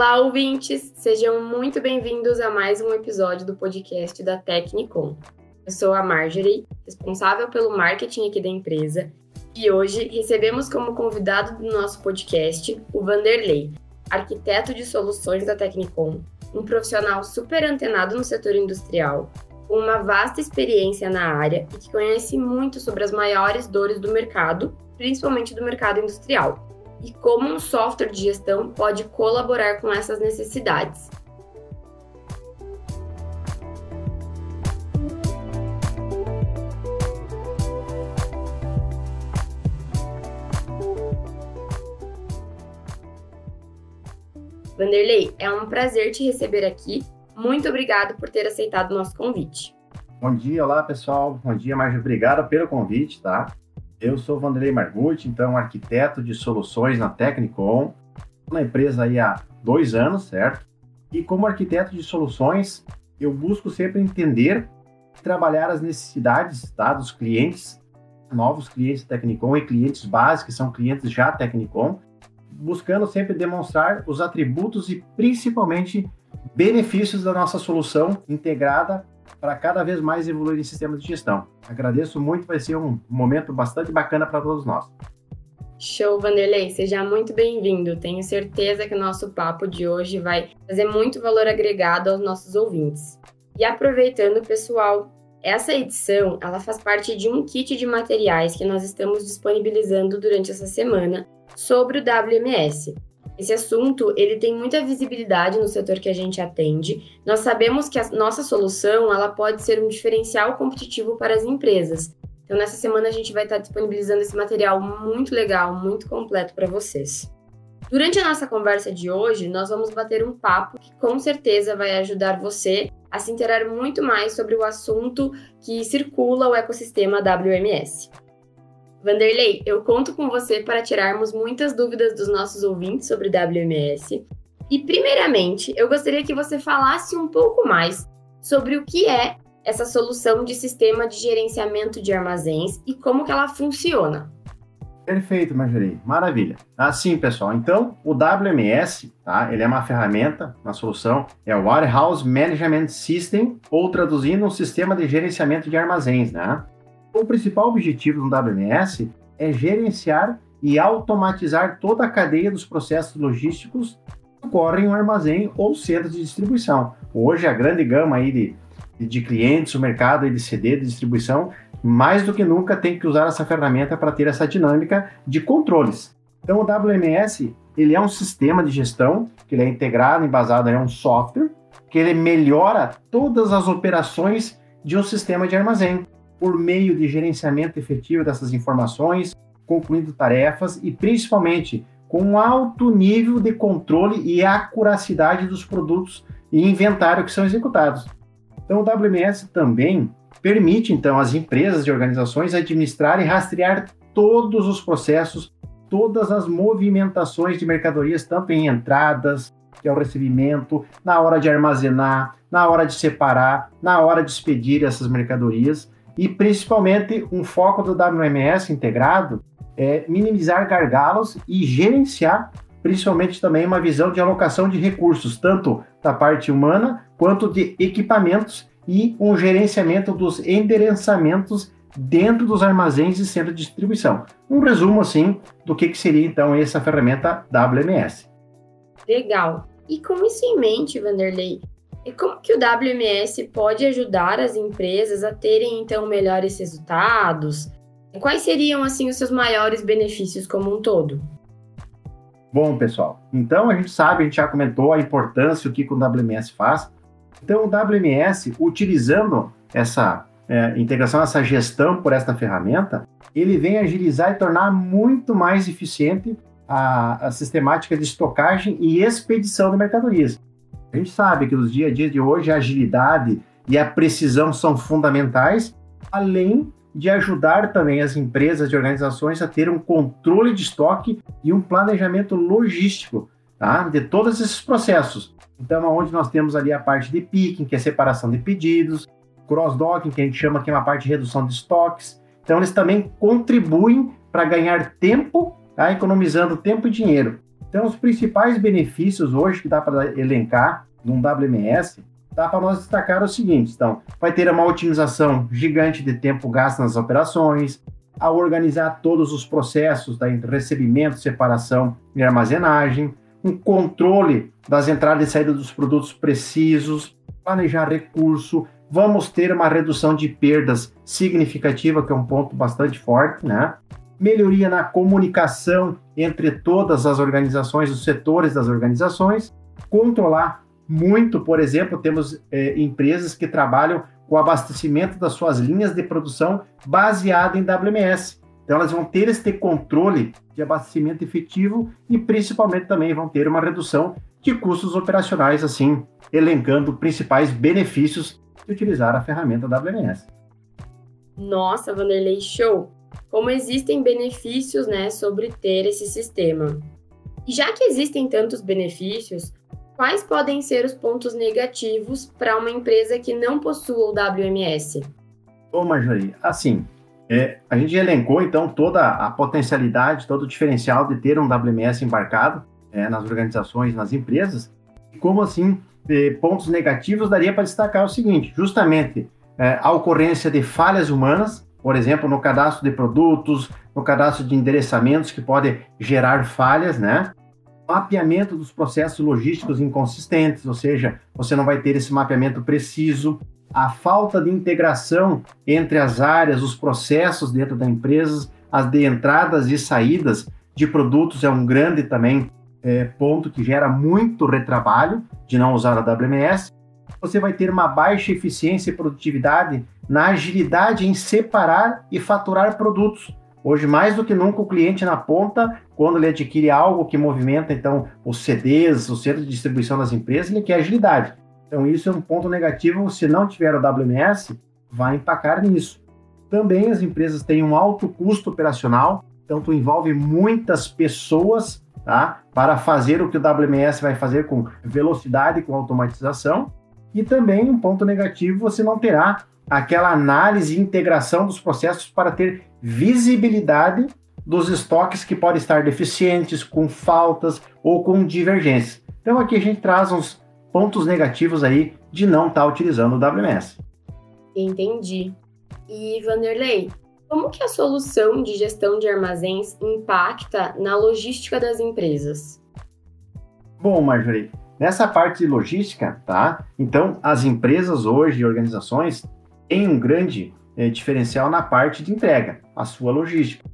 Olá, ouvintes! Sejam muito bem-vindos a mais um episódio do podcast da Tecnicom. Eu sou a Marjorie, responsável pelo marketing aqui da empresa, e hoje recebemos como convidado do nosso podcast o Vanderlei, arquiteto de soluções da Tecnicom, um profissional super antenado no setor industrial, com uma vasta experiência na área e que conhece muito sobre as maiores dores do mercado, principalmente do mercado industrial e como um software de gestão pode colaborar com essas necessidades. Vanderlei, é um prazer te receber aqui. Muito obrigado por ter aceitado o nosso convite. Bom dia, olá pessoal. Bom dia, Marja. Obrigado pelo convite, tá? Eu sou Vanderlei Margutti, então arquiteto de soluções na Tecnicom, na empresa aí há dois anos, certo? E como arquiteto de soluções, eu busco sempre entender e trabalhar as necessidades tá, dos clientes, novos clientes Tecnicom e clientes básicos, que são clientes já Tecnicom, buscando sempre demonstrar os atributos e principalmente benefícios da nossa solução integrada para cada vez mais evoluir em sistemas de gestão. Agradeço muito, vai ser um momento bastante bacana para todos nós. Show, Vanderlei, seja muito bem-vindo. Tenho certeza que o nosso papo de hoje vai trazer muito valor agregado aos nossos ouvintes. E aproveitando, pessoal, essa edição ela faz parte de um kit de materiais que nós estamos disponibilizando durante essa semana sobre o WMS, esse assunto, ele tem muita visibilidade no setor que a gente atende. Nós sabemos que a nossa solução, ela pode ser um diferencial competitivo para as empresas. Então, nessa semana a gente vai estar disponibilizando esse material muito legal, muito completo para vocês. Durante a nossa conversa de hoje, nós vamos bater um papo que com certeza vai ajudar você a se interar muito mais sobre o assunto que circula o ecossistema WMS. Vanderlei, eu conto com você para tirarmos muitas dúvidas dos nossos ouvintes sobre WMS. E, primeiramente, eu gostaria que você falasse um pouco mais sobre o que é essa solução de sistema de gerenciamento de armazéns e como que ela funciona. Perfeito, Marjorie. Maravilha. Assim, pessoal, então o WMS, tá? Ele é uma ferramenta, uma solução, é o Warehouse Management System, ou traduzindo, um sistema de gerenciamento de armazéns, né? O principal objetivo do WMS é gerenciar e automatizar toda a cadeia dos processos logísticos que ocorrem em um armazém ou centro de distribuição. Hoje, a grande gama aí de, de clientes, o mercado de CD de distribuição, mais do que nunca tem que usar essa ferramenta para ter essa dinâmica de controles. Então, o WMS ele é um sistema de gestão que ele é integrado, embasado em um software que ele melhora todas as operações de um sistema de armazém por meio de gerenciamento efetivo dessas informações, concluindo tarefas e principalmente com um alto nível de controle e acuracidade dos produtos e inventário que são executados. Então, o WMS também permite então às empresas e organizações administrar e rastrear todos os processos, todas as movimentações de mercadorias, tanto em entradas, que é o recebimento, na hora de armazenar, na hora de separar, na hora de expedir essas mercadorias e principalmente um foco do WMS integrado é minimizar gargalos e gerenciar principalmente também uma visão de alocação de recursos, tanto da parte humana quanto de equipamentos e um gerenciamento dos endereçamentos dentro dos armazéns e centros de distribuição. Um resumo assim do que, que seria então essa ferramenta WMS. Legal. E com isso em mente, Vanderlei, e como que o WMS pode ajudar as empresas a terem então melhores resultados? Quais seriam assim os seus maiores benefícios como um todo? Bom, pessoal, então a gente sabe, a gente já comentou a importância o que o WMS faz. Então, o WMS, utilizando essa é, integração, essa gestão por esta ferramenta, ele vem agilizar e tornar muito mais eficiente a, a sistemática de estocagem e expedição de mercadorias. A gente sabe que nos dia a dia de hoje a agilidade e a precisão são fundamentais, além de ajudar também as empresas e organizações a ter um controle de estoque e um planejamento logístico tá? de todos esses processos. Então, onde nós temos ali a parte de picking, que é separação de pedidos, cross-docking, que a gente chama que é uma parte de redução de estoques. Então, eles também contribuem para ganhar tempo, tá? economizando tempo e dinheiro. Então, os principais benefícios hoje que dá para elencar num WMS, dá para nós destacar o seguinte: então, vai ter uma otimização gigante de tempo gasto nas operações, a organizar todos os processos da recebimento, separação e armazenagem, um controle das entradas e saídas dos produtos precisos, planejar recurso, vamos ter uma redução de perdas significativa, que é um ponto bastante forte, né? Melhoria na comunicação entre todas as organizações, os setores das organizações, controlar muito, por exemplo, temos é, empresas que trabalham com o abastecimento das suas linhas de produção baseado em WMS. Então, elas vão ter este controle de abastecimento efetivo e, principalmente, também vão ter uma redução de custos operacionais, assim, elencando principais benefícios de utilizar a ferramenta WMS. Nossa, Vanderlei, show! Como existem benefícios, né, sobre ter esse sistema. E já que existem tantos benefícios, quais podem ser os pontos negativos para uma empresa que não possua o WMS? Ô, Marjorie, assim, é, a gente elencou então toda a potencialidade, todo o diferencial de ter um WMS embarcado é, nas organizações, nas empresas. Como assim, é, pontos negativos daria para destacar o seguinte: justamente é, a ocorrência de falhas humanas, por exemplo, no cadastro de produtos, no cadastro de endereçamentos que pode gerar falhas, né? Mapeamento dos processos logísticos inconsistentes, ou seja, você não vai ter esse mapeamento preciso a falta de integração entre as áreas, os processos dentro da empresa, as de entradas e saídas de produtos é um grande também é, ponto que gera muito retrabalho de não usar a WMS. Você vai ter uma baixa eficiência e produtividade na agilidade em separar e faturar produtos. Hoje, mais do que nunca, o cliente na ponta, quando ele adquire algo que movimenta, então, os CDs, o centro de distribuição das empresas, ele quer agilidade. Então, isso é um ponto negativo. Se não tiver o WMS, vai empacar nisso. Também as empresas têm um alto custo operacional, então tu envolve muitas pessoas tá, para fazer o que o WMS vai fazer com velocidade, com automatização. E também um ponto negativo, você não terá aquela análise e integração dos processos para ter visibilidade dos estoques que podem estar deficientes, com faltas ou com divergências. Então aqui a gente traz uns pontos negativos aí de não estar tá utilizando o WMS. Entendi. E Vanderlei, como que a solução de gestão de armazéns impacta na logística das empresas? Bom, Marjorie, nessa parte de logística, tá? Então, as empresas hoje e organizações têm um grande eh, diferencial na parte de entrega, a sua logística.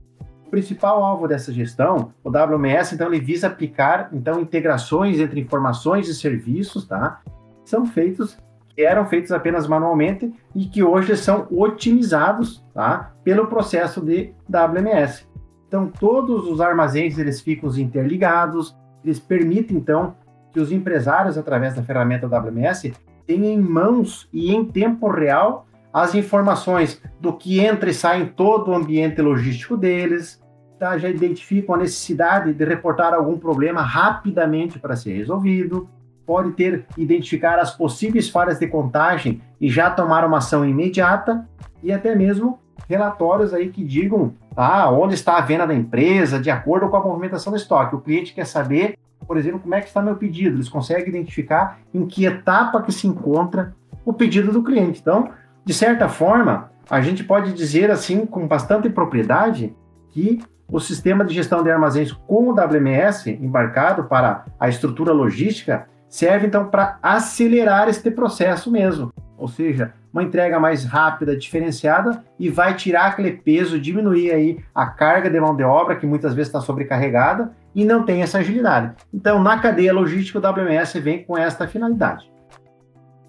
O principal alvo dessa gestão, o WMS, então, ele visa aplicar então integrações entre informações e serviços, tá? São feitos que eram feitos apenas manualmente e que hoje são otimizados, tá? Pelo processo de WMS. Então, todos os armazéns eles ficam interligados, eles permitem então que os empresários através da ferramenta WMS tenham em mãos e em tempo real as informações do que entra e sai em todo o ambiente logístico deles, tá? já identificam a necessidade de reportar algum problema rapidamente para ser resolvido, pode ter identificar as possíveis falhas de contagem e já tomar uma ação imediata e até mesmo relatórios aí que digam ah, onde está a venda da empresa, de acordo com a movimentação do estoque. O cliente quer saber, por exemplo, como é que está meu pedido. Eles conseguem identificar em que etapa que se encontra o pedido do cliente. Então, de certa forma, a gente pode dizer assim com bastante propriedade que o sistema de gestão de armazéns com o WMS embarcado para a estrutura logística serve então para acelerar este processo mesmo, ou seja, uma entrega mais rápida, diferenciada e vai tirar aquele peso, diminuir aí a carga de mão de obra que muitas vezes está sobrecarregada e não tem essa agilidade. Então, na cadeia logística, o WMS vem com esta finalidade.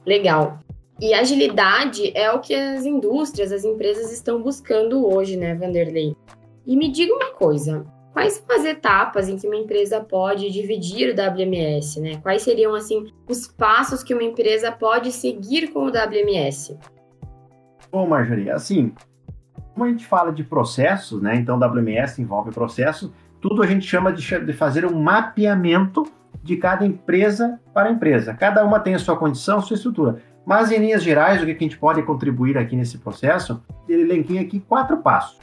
Legal. E agilidade é o que as indústrias, as empresas estão buscando hoje, né, Vanderlei? E me diga uma coisa, quais são as etapas em que uma empresa pode dividir o WMS, né? Quais seriam assim os passos que uma empresa pode seguir com o WMS? Bom, Marjorie, assim, como a gente fala de processos, né? Então, WMS envolve processo, tudo a gente chama de, de fazer um mapeamento de cada empresa para empresa. Cada uma tem a sua condição, sua estrutura. Mas, em linhas gerais, o que a gente pode contribuir aqui nesse processo, ele elenquei aqui quatro passos.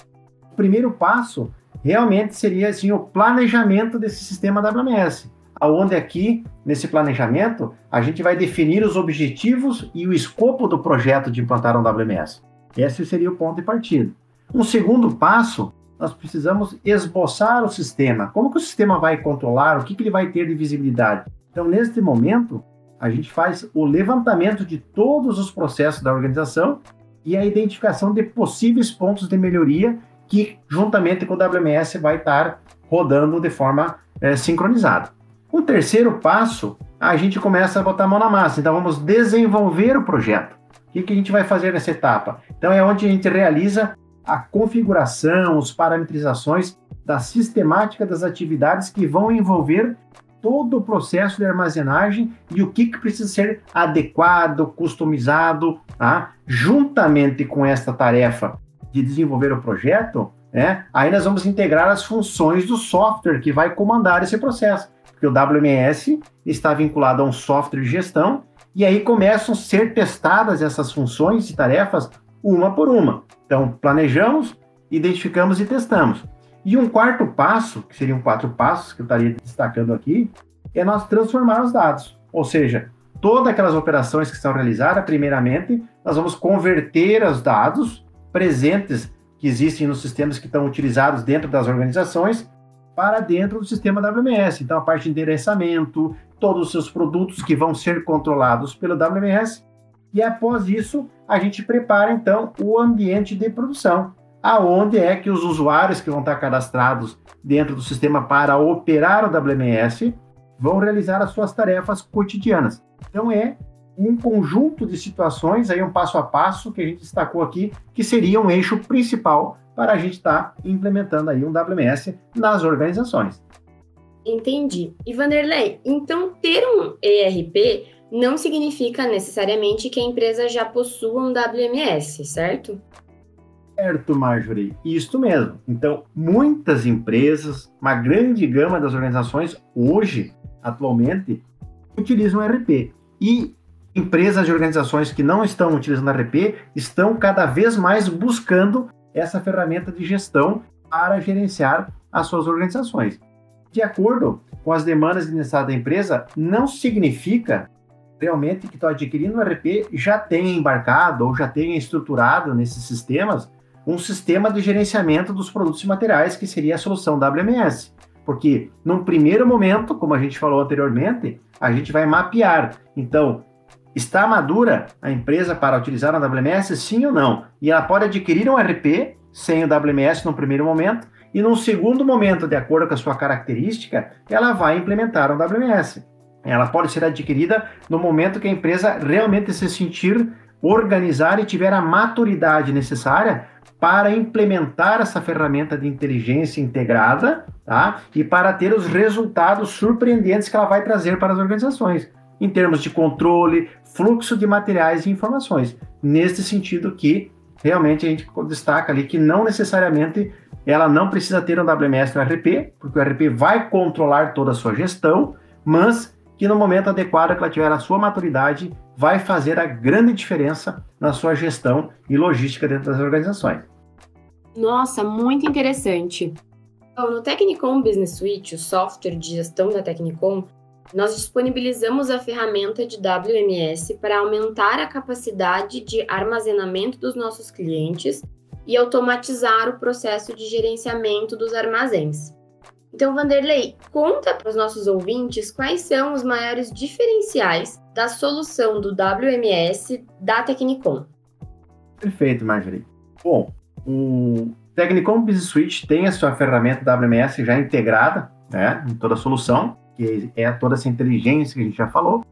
O primeiro passo realmente seria assim o planejamento desse sistema WMS, aonde aqui nesse planejamento a gente vai definir os objetivos e o escopo do projeto de implantar um WMS. Esse seria o ponto de partida. Um segundo passo, nós precisamos esboçar o sistema. Como que o sistema vai controlar? O que, que ele vai ter de visibilidade? Então, neste momento, a gente faz o levantamento de todos os processos da organização e a identificação de possíveis pontos de melhoria que, juntamente com o WMS, vai estar rodando de forma é, sincronizada. O terceiro passo, a gente começa a botar a mão na massa. Então, vamos desenvolver o projeto. O que, que a gente vai fazer nessa etapa? Então, é onde a gente realiza a configuração, as parametrizações da sistemática das atividades que vão envolver todo o processo de armazenagem e o que, que precisa ser adequado, customizado, tá? juntamente com esta tarefa de desenvolver o projeto, né? aí nós vamos integrar as funções do software que vai comandar esse processo, porque o WMS está vinculado a um software de gestão e aí começam a ser testadas essas funções e tarefas uma por uma. Então, planejamos, identificamos e testamos. E um quarto passo, que seriam quatro passos que eu estaria destacando aqui, é nós transformar os dados. Ou seja, todas aquelas operações que são realizadas, primeiramente, nós vamos converter os dados presentes que existem nos sistemas que estão utilizados dentro das organizações para dentro do sistema WMS. Então, a parte de endereçamento, todos os seus produtos que vão ser controlados pelo WMS. E após isso, a gente prepara então o ambiente de produção aonde é que os usuários que vão estar cadastrados dentro do sistema para operar o WMS vão realizar as suas tarefas cotidianas. Então é um conjunto de situações, aí um passo a passo que a gente destacou aqui, que seria um eixo principal para a gente estar implementando aí um WMS nas organizações. Entendi. E Vanderlei, então ter um ERP não significa necessariamente que a empresa já possua um WMS, certo? Certo, Marjorie. Isso mesmo. Então, muitas empresas, uma grande gama das organizações, hoje, atualmente, utilizam RP. E empresas e organizações que não estão utilizando RP estão cada vez mais buscando essa ferramenta de gestão para gerenciar as suas organizações. De acordo com as demandas de necessidade da empresa, não significa realmente que estou adquirindo um RP já tenha embarcado ou já tenha estruturado nesses sistemas um sistema de gerenciamento dos produtos e materiais, que seria a solução WMS. Porque, num primeiro momento, como a gente falou anteriormente, a gente vai mapear. Então, está madura a empresa para utilizar a WMS, sim ou não? E ela pode adquirir um RP sem o WMS no primeiro momento, e num segundo momento, de acordo com a sua característica, ela vai implementar um WMS. Ela pode ser adquirida no momento que a empresa realmente se sentir organizar e tiver a maturidade necessária para implementar essa ferramenta de inteligência integrada, tá? E para ter os resultados surpreendentes que ela vai trazer para as organizações, em termos de controle, fluxo de materiais e informações. Nesse sentido que realmente a gente destaca ali que não necessariamente ela não precisa ter um WMS no RP, porque o RP vai controlar toda a sua gestão, mas que no momento adequado que ela tiver a sua maturidade, vai fazer a grande diferença na sua gestão e logística dentro das organizações. Nossa, muito interessante. Bom, no Technicom Business Suite, o software de gestão da Technicom, nós disponibilizamos a ferramenta de WMS para aumentar a capacidade de armazenamento dos nossos clientes e automatizar o processo de gerenciamento dos armazéns. Então, Vanderlei, conta para os nossos ouvintes quais são os maiores diferenciais da solução do WMS da Technicom. Perfeito, Marjorie. Bom, o Technicom Business Suite tem a sua ferramenta WMS já integrada né, em toda a solução, que é toda essa inteligência que a gente já falou.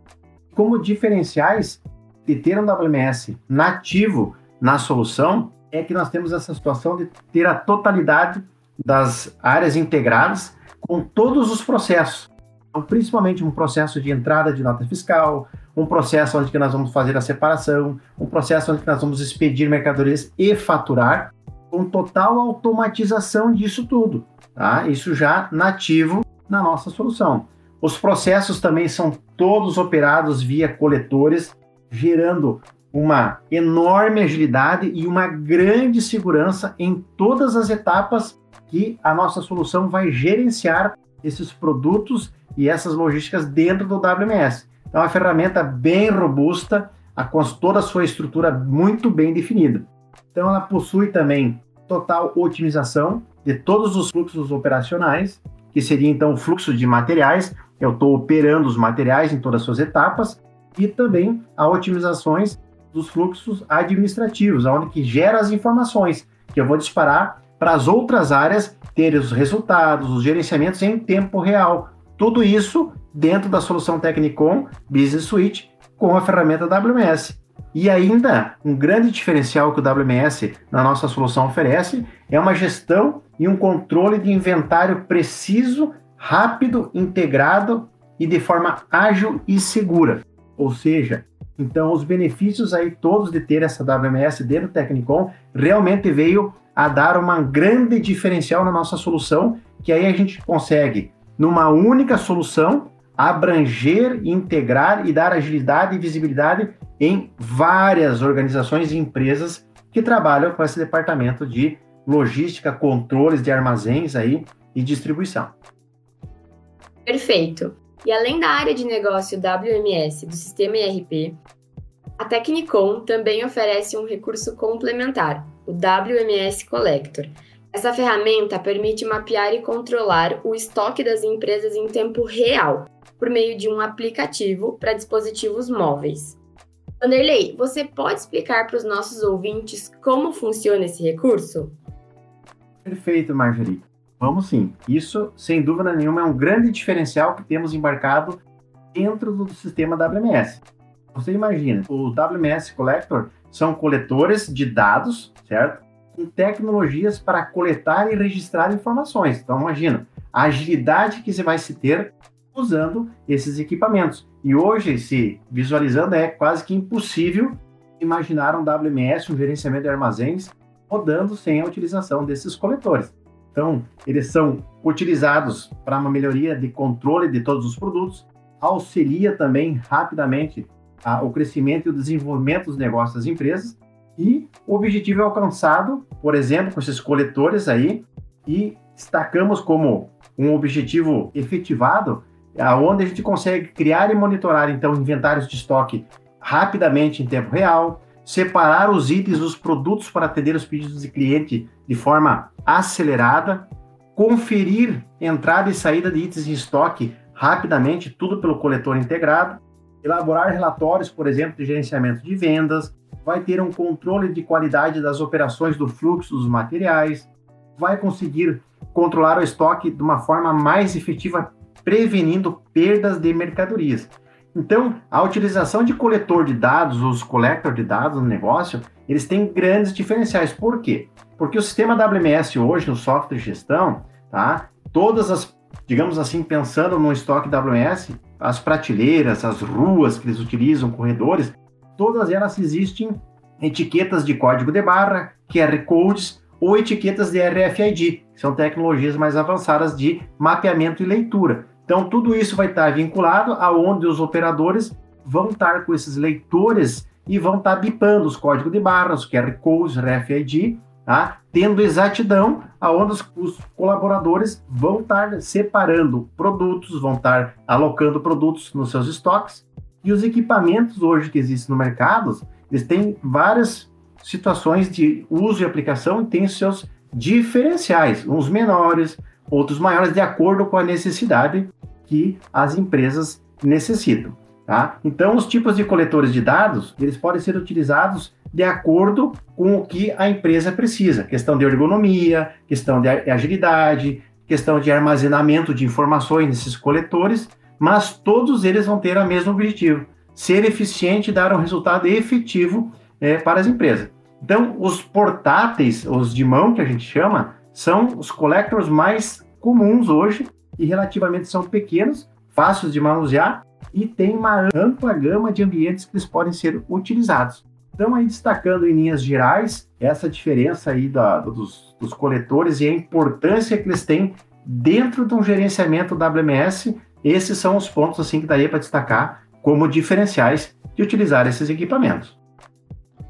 Como diferenciais de ter um WMS nativo na solução, é que nós temos essa situação de ter a totalidade das áreas integradas com todos os processos. Então, principalmente um processo de entrada de nota fiscal, um processo onde nós vamos fazer a separação, um processo onde nós vamos expedir mercadorias e faturar, com total automatização disso tudo, tá? Isso já nativo na nossa solução. Os processos também são todos operados via coletores, gerando uma enorme agilidade e uma grande segurança em todas as etapas que a nossa solução vai gerenciar esses produtos e essas logísticas dentro do WMS. Então, é uma ferramenta bem robusta, com toda a sua estrutura muito bem definida. Então, ela possui também total otimização de todos os fluxos operacionais, que seria então o fluxo de materiais. Eu estou operando os materiais em todas as suas etapas e também a otimizações dos fluxos administrativos, onde que gera as informações que eu vou disparar para as outras áreas ter os resultados, os gerenciamentos em tempo real. Tudo isso dentro da solução Technicom Business Suite com a ferramenta WMS. E ainda, um grande diferencial que o WMS na nossa solução oferece é uma gestão e um controle de inventário preciso, rápido, integrado e de forma ágil e segura. Ou seja, então os benefícios aí todos de ter essa WMS dentro do Technicom realmente veio a dar uma grande diferencial na nossa solução, que aí a gente consegue, numa única solução, abranger, integrar e dar agilidade e visibilidade em várias organizações e empresas que trabalham com esse departamento de logística, controles de armazéns aí e distribuição. Perfeito. E além da área de negócio WMS do sistema ERP, a Technicom também oferece um recurso complementar, o WMS Collector. Essa ferramenta permite mapear e controlar o estoque das empresas em tempo real, por meio de um aplicativo para dispositivos móveis. Vanderlei, você pode explicar para os nossos ouvintes como funciona esse recurso? Perfeito, Marjorie. Vamos sim. Isso, sem dúvida nenhuma, é um grande diferencial que temos embarcado dentro do sistema WMS. Você imagina, o WMS Collector são coletores de dados, certo? Com tecnologias para coletar e registrar informações. Então, imagina a agilidade que você vai se ter usando esses equipamentos. E hoje, se visualizando, é quase que impossível imaginar um WMS, um gerenciamento de armazéns, rodando sem a utilização desses coletores. Então, eles são utilizados para uma melhoria de controle de todos os produtos, auxilia também rapidamente a, o crescimento e o desenvolvimento dos negócios das empresas e o objetivo é alcançado, por exemplo, com esses coletores aí e destacamos como um objetivo efetivado, aonde a gente consegue criar e monitorar então inventários de estoque rapidamente em tempo real, separar os itens dos produtos para atender os pedidos de cliente de forma acelerada, conferir entrada e saída de itens em estoque rapidamente, tudo pelo coletor integrado, elaborar relatórios, por exemplo, de gerenciamento de vendas, vai ter um controle de qualidade das operações do fluxo dos materiais, vai conseguir controlar o estoque de uma forma mais efetiva, prevenindo perdas de mercadorias. Então, a utilização de coletor de dados, os collector de dados no negócio, eles têm grandes diferenciais. Por quê? Porque o sistema WMS hoje, no software de gestão, tá? Todas as, digamos assim, pensando no estoque WMS, as prateleiras, as ruas que eles utilizam, corredores, todas elas existem etiquetas de código de barra, QR codes ou etiquetas de RFID, que são tecnologias mais avançadas de mapeamento e leitura. Então, tudo isso vai estar vinculado aonde os operadores vão estar com esses leitores e vão estar bipando os códigos de barras, QR codes, RFID, tá? tendo exatidão aonde os, os, colaboradores vão estar separando produtos, vão estar alocando produtos nos seus estoques. E os equipamentos hoje que existem no mercado, eles têm várias situações de uso e aplicação e têm seus diferenciais, uns menores, outros maiores, de acordo com a necessidade que as empresas necessitam. Tá? Então, os tipos de coletores de dados, eles podem ser utilizados de acordo com o que a empresa precisa. Questão de ergonomia, questão de agilidade, questão de armazenamento de informações nesses coletores, mas todos eles vão ter o mesmo objetivo, ser eficiente e dar um resultado efetivo é, para as empresas. Então, os portáteis, os de mão que a gente chama, são os collectors mais comuns hoje e relativamente são pequenos, fáceis de manusear e tem uma ampla gama de ambientes que eles podem ser utilizados. Então, aí destacando em linhas gerais essa diferença aí da, dos, dos coletores e a importância que eles têm dentro de um gerenciamento WMS, esses são os pontos assim que daria para destacar como diferenciais de utilizar esses equipamentos.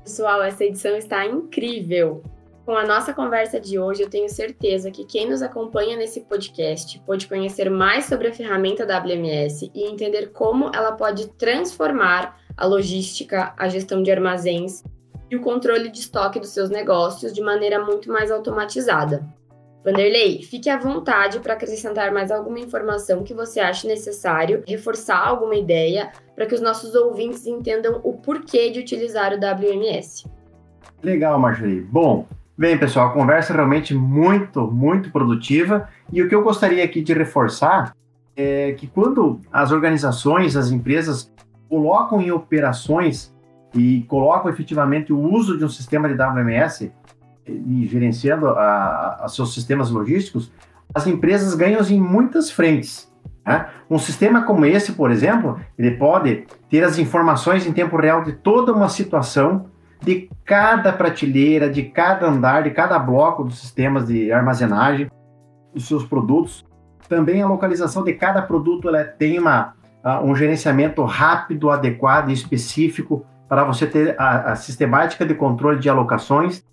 Pessoal, essa edição está incrível. Com a nossa conversa de hoje, eu tenho certeza que quem nos acompanha nesse podcast pode conhecer mais sobre a ferramenta WMS e entender como ela pode transformar a logística, a gestão de armazéns e o controle de estoque dos seus negócios de maneira muito mais automatizada. Vanderlei, fique à vontade para acrescentar mais alguma informação que você ache necessário, reforçar alguma ideia para que os nossos ouvintes entendam o porquê de utilizar o WMS. Legal, Marjorie. Bom, Bem, pessoal, conversa é realmente muito, muito produtiva. E o que eu gostaria aqui de reforçar é que quando as organizações, as empresas colocam em operações e colocam efetivamente o uso de um sistema de WMS e gerenciando a, a seus sistemas logísticos, as empresas ganham em muitas frentes. Né? Um sistema como esse, por exemplo, ele pode ter as informações em tempo real de toda uma situação de cada prateleira, de cada andar, de cada bloco dos sistemas de armazenagem dos seus produtos. Também a localização de cada produto ela tem uma, um gerenciamento rápido, adequado e específico para você ter a, a, sistemática de controle de alocações.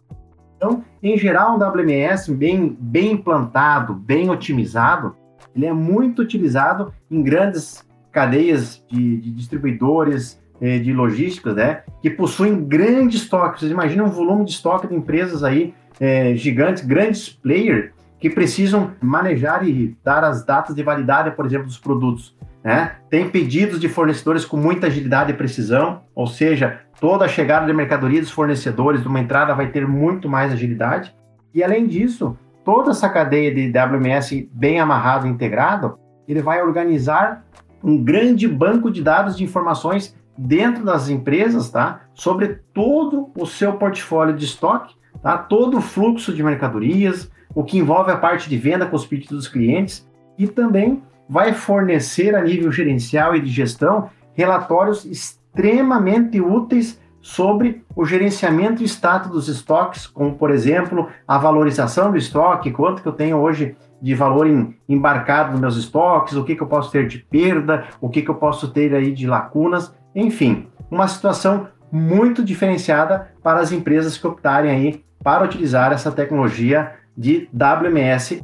Então, em geral, um WMS bem, bem implantado, bem otimizado, ele é muito utilizado em grandes cadeias de, de distribuidores, de logística, né, que possuem grandes estoques. Vocês imaginam um volume de estoque de empresas aí é, gigantes, grandes players, que precisam manejar e dar as datas de validade, por exemplo, dos produtos. Né? Tem pedidos de fornecedores com muita agilidade e precisão, ou seja, toda a chegada de mercadoria dos fornecedores de uma entrada vai ter muito mais agilidade. E além disso, toda essa cadeia de WMS bem amarrado e integrado, ele vai organizar um grande banco de dados de informações dentro das empresas, tá? Sobre todo o seu portfólio de estoque, tá? Todo o fluxo de mercadorias, o que envolve a parte de venda com os pedidos dos clientes e também vai fornecer a nível gerencial e de gestão relatórios extremamente úteis sobre o gerenciamento e status dos estoques, como por exemplo a valorização do estoque, quanto que eu tenho hoje de valor em, embarcado nos meus estoques, o que, que eu posso ter de perda, o que, que eu posso ter aí de lacunas. Enfim, uma situação muito diferenciada para as empresas que optarem aí para utilizar essa tecnologia de WMS.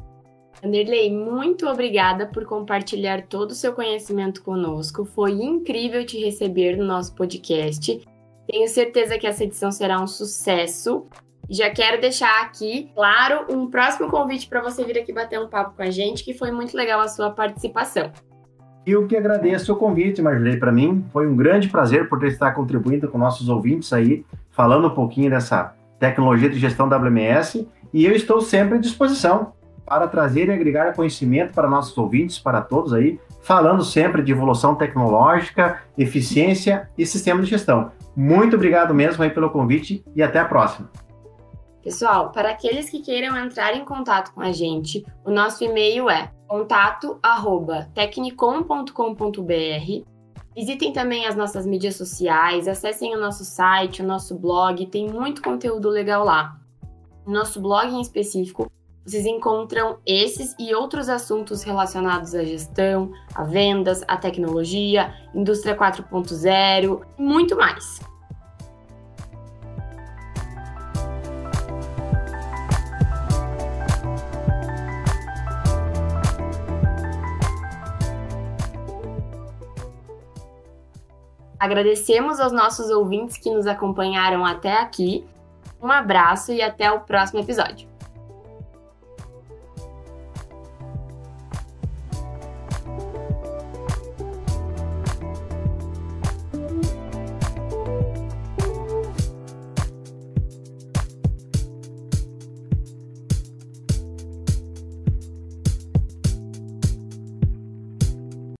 Anderley, muito obrigada por compartilhar todo o seu conhecimento conosco. Foi incrível te receber no nosso podcast. Tenho certeza que essa edição será um sucesso. Já quero deixar aqui, claro, um próximo convite para você vir aqui bater um papo com a gente, que foi muito legal a sua participação. Eu que agradeço o convite, Marjorie. Para mim foi um grande prazer por estar contribuindo com nossos ouvintes aí, falando um pouquinho dessa tecnologia de gestão WMS. E eu estou sempre à disposição para trazer e agregar conhecimento para nossos ouvintes, para todos aí, falando sempre de evolução tecnológica, eficiência e sistema de gestão. Muito obrigado mesmo aí pelo convite e até a próxima. Pessoal, para aqueles que queiram entrar em contato com a gente, o nosso e-mail é contato@tecnicom.com.br. Visitem também as nossas mídias sociais, acessem o nosso site, o nosso blog, tem muito conteúdo legal lá. No nosso blog em específico, vocês encontram esses e outros assuntos relacionados à gestão, a vendas, a tecnologia, indústria 4.0 e muito mais. Agradecemos aos nossos ouvintes que nos acompanharam até aqui. Um abraço e até o próximo episódio.